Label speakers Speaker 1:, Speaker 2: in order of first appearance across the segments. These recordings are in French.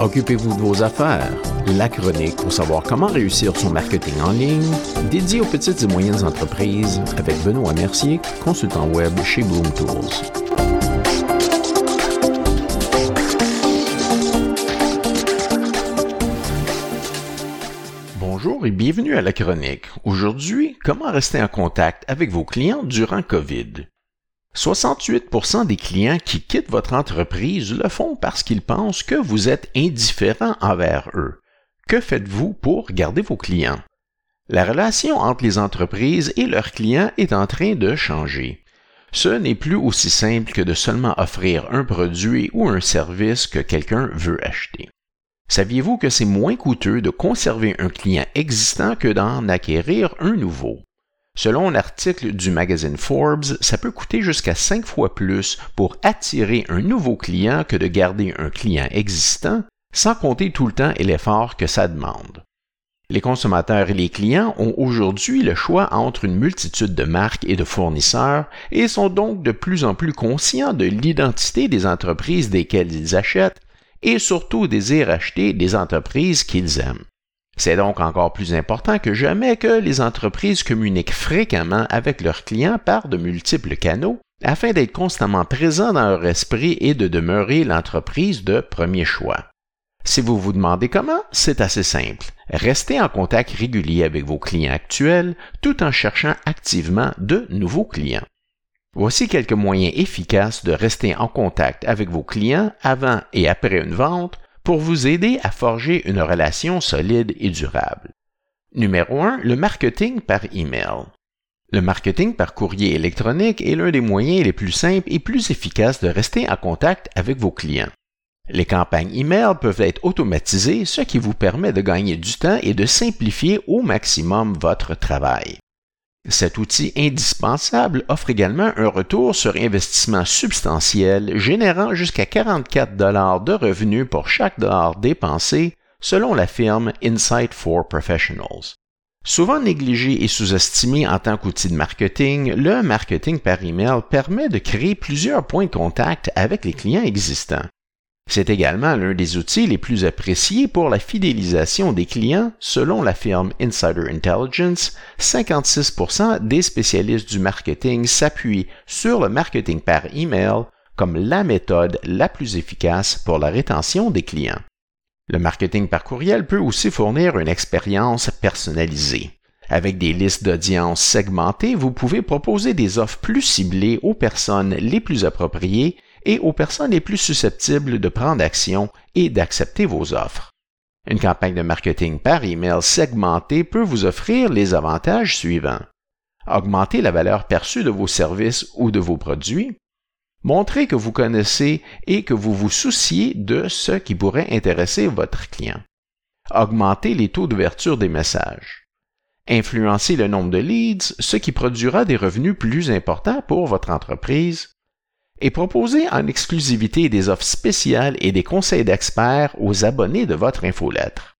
Speaker 1: Occupez-vous de vos affaires. La chronique pour savoir comment réussir son marketing en ligne, dédié aux petites et moyennes entreprises avec Benoît Mercier, consultant web chez Bloom Tools. Bonjour et bienvenue à la chronique. Aujourd'hui, comment rester en contact avec vos clients durant COVID? 68% des clients qui quittent votre entreprise le font parce qu'ils pensent que vous êtes indifférent envers eux. Que faites-vous pour garder vos clients? La relation entre les entreprises et leurs clients est en train de changer. Ce n'est plus aussi simple que de seulement offrir un produit ou un service que quelqu'un veut acheter. Saviez-vous que c'est moins coûteux de conserver un client existant que d'en acquérir un nouveau? Selon un du magazine Forbes, ça peut coûter jusqu'à cinq fois plus pour attirer un nouveau client que de garder un client existant, sans compter tout le temps et l'effort que ça demande. Les consommateurs et les clients ont aujourd'hui le choix entre une multitude de marques et de fournisseurs et sont donc de plus en plus conscients de l'identité des entreprises desquelles ils achètent et surtout désirent acheter des entreprises qu'ils aiment. C'est donc encore plus important que jamais que les entreprises communiquent fréquemment avec leurs clients par de multiples canaux afin d'être constamment présents dans leur esprit et de demeurer l'entreprise de premier choix. Si vous vous demandez comment, c'est assez simple. Restez en contact régulier avec vos clients actuels tout en cherchant activement de nouveaux clients. Voici quelques moyens efficaces de rester en contact avec vos clients avant et après une vente pour vous aider à forger une relation solide et durable. Numéro 1, le marketing par email. Le marketing par courrier électronique est l'un des moyens les plus simples et plus efficaces de rester en contact avec vos clients. Les campagnes email peuvent être automatisées, ce qui vous permet de gagner du temps et de simplifier au maximum votre travail. Cet outil indispensable offre également un retour sur investissement substantiel, générant jusqu'à 44 dollars de revenus pour chaque dollar dépensé, selon la firme Insight for Professionals. Souvent négligé et sous-estimé en tant qu'outil de marketing, le marketing par email permet de créer plusieurs points de contact avec les clients existants. C'est également l'un des outils les plus appréciés pour la fidélisation des clients. Selon la firme Insider Intelligence, 56% des spécialistes du marketing s'appuient sur le marketing par email comme la méthode la plus efficace pour la rétention des clients. Le marketing par courriel peut aussi fournir une expérience personnalisée. Avec des listes d'audience segmentées, vous pouvez proposer des offres plus ciblées aux personnes les plus appropriées et aux personnes les plus susceptibles de prendre action et d'accepter vos offres. Une campagne de marketing par email segmentée peut vous offrir les avantages suivants. Augmenter la valeur perçue de vos services ou de vos produits. Montrer que vous connaissez et que vous vous souciez de ce qui pourrait intéresser votre client. Augmenter les taux d'ouverture des messages. Influencer le nombre de leads, ce qui produira des revenus plus importants pour votre entreprise et proposer en exclusivité des offres spéciales et des conseils d'experts aux abonnés de votre infolettre.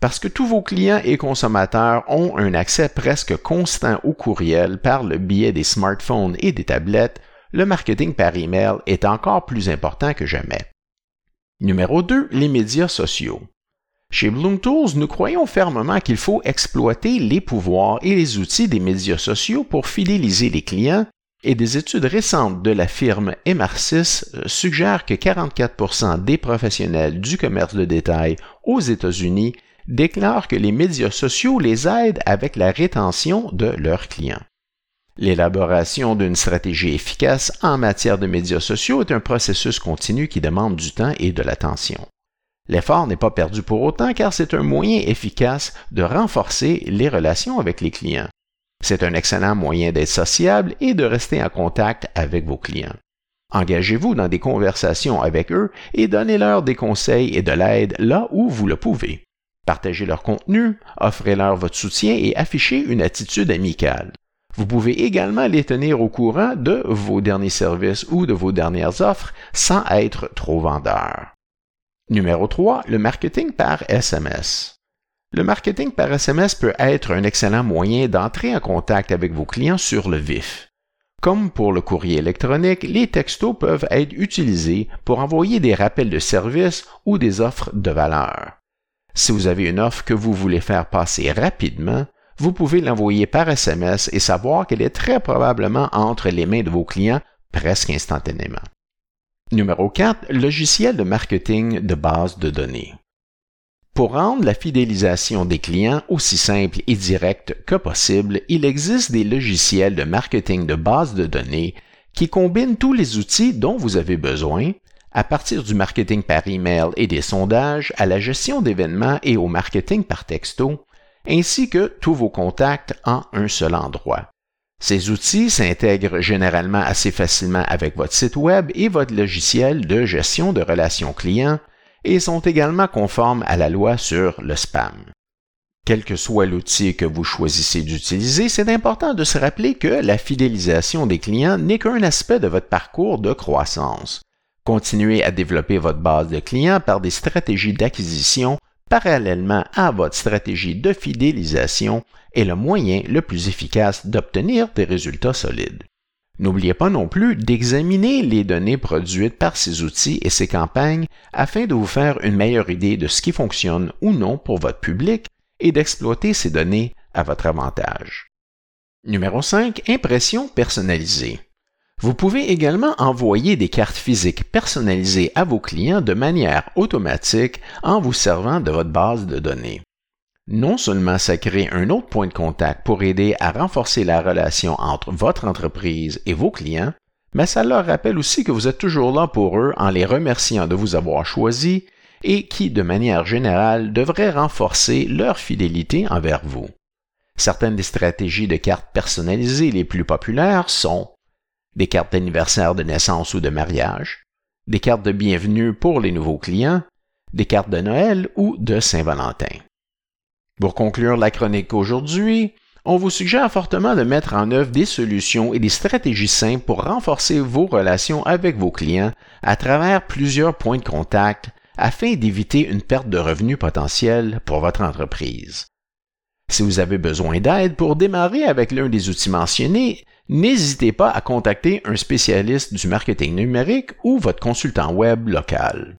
Speaker 1: Parce que tous vos clients et consommateurs ont un accès presque constant au courriel par le biais des smartphones et des tablettes, le marketing par email est encore plus important que jamais. Numéro 2, les médias sociaux. Chez Bloom Tools, nous croyons fermement qu'il faut exploiter les pouvoirs et les outils des médias sociaux pour fidéliser les clients et des études récentes de la firme Emarcis euh, suggèrent que 44% des professionnels du commerce de détail aux États-Unis déclarent que les médias sociaux les aident avec la rétention de leurs clients. L'élaboration d'une stratégie efficace en matière de médias sociaux est un processus continu qui demande du temps et de l'attention. L'effort n'est pas perdu pour autant car c'est un moyen efficace de renforcer les relations avec les clients. C'est un excellent moyen d'être sociable et de rester en contact avec vos clients. Engagez-vous dans des conversations avec eux et donnez-leur des conseils et de l'aide là où vous le pouvez. Partagez leur contenu, offrez-leur votre soutien et affichez une attitude amicale. Vous pouvez également les tenir au courant de vos derniers services ou de vos dernières offres sans être trop vendeur. Numéro 3, le marketing par SMS. Le marketing par SMS peut être un excellent moyen d'entrer en contact avec vos clients sur le vif. Comme pour le courrier électronique, les textos peuvent être utilisés pour envoyer des rappels de service ou des offres de valeur. Si vous avez une offre que vous voulez faire passer rapidement, vous pouvez l'envoyer par SMS et savoir qu'elle est très probablement entre les mains de vos clients presque instantanément. Numéro 4. Logiciel de marketing de base de données. Pour rendre la fidélisation des clients aussi simple et directe que possible, il existe des logiciels de marketing de base de données qui combinent tous les outils dont vous avez besoin, à partir du marketing par email et des sondages à la gestion d'événements et au marketing par texto, ainsi que tous vos contacts en un seul endroit. Ces outils s'intègrent généralement assez facilement avec votre site Web et votre logiciel de gestion de relations clients et sont également conformes à la loi sur le spam. Quel que soit l'outil que vous choisissez d'utiliser, c'est important de se rappeler que la fidélisation des clients n'est qu'un aspect de votre parcours de croissance. Continuez à développer votre base de clients par des stratégies d'acquisition parallèlement à votre stratégie de fidélisation est le moyen le plus efficace d'obtenir des résultats solides. N'oubliez pas non plus d'examiner les données produites par ces outils et ces campagnes afin de vous faire une meilleure idée de ce qui fonctionne ou non pour votre public et d'exploiter ces données à votre avantage. Numéro 5. Impression personnalisée. Vous pouvez également envoyer des cartes physiques personnalisées à vos clients de manière automatique en vous servant de votre base de données. Non seulement ça crée un autre point de contact pour aider à renforcer la relation entre votre entreprise et vos clients, mais ça leur rappelle aussi que vous êtes toujours là pour eux en les remerciant de vous avoir choisi et qui, de manière générale, devrait renforcer leur fidélité envers vous. Certaines des stratégies de cartes personnalisées les plus populaires sont des cartes d'anniversaire de naissance ou de mariage, des cartes de bienvenue pour les nouveaux clients, des cartes de Noël ou de Saint-Valentin. Pour conclure la chronique aujourd'hui, on vous suggère fortement de mettre en œuvre des solutions et des stratégies simples pour renforcer vos relations avec vos clients à travers plusieurs points de contact afin d'éviter une perte de revenus potentiels pour votre entreprise. Si vous avez besoin d'aide pour démarrer avec l'un des outils mentionnés, n'hésitez pas à contacter un spécialiste du marketing numérique ou votre consultant web local.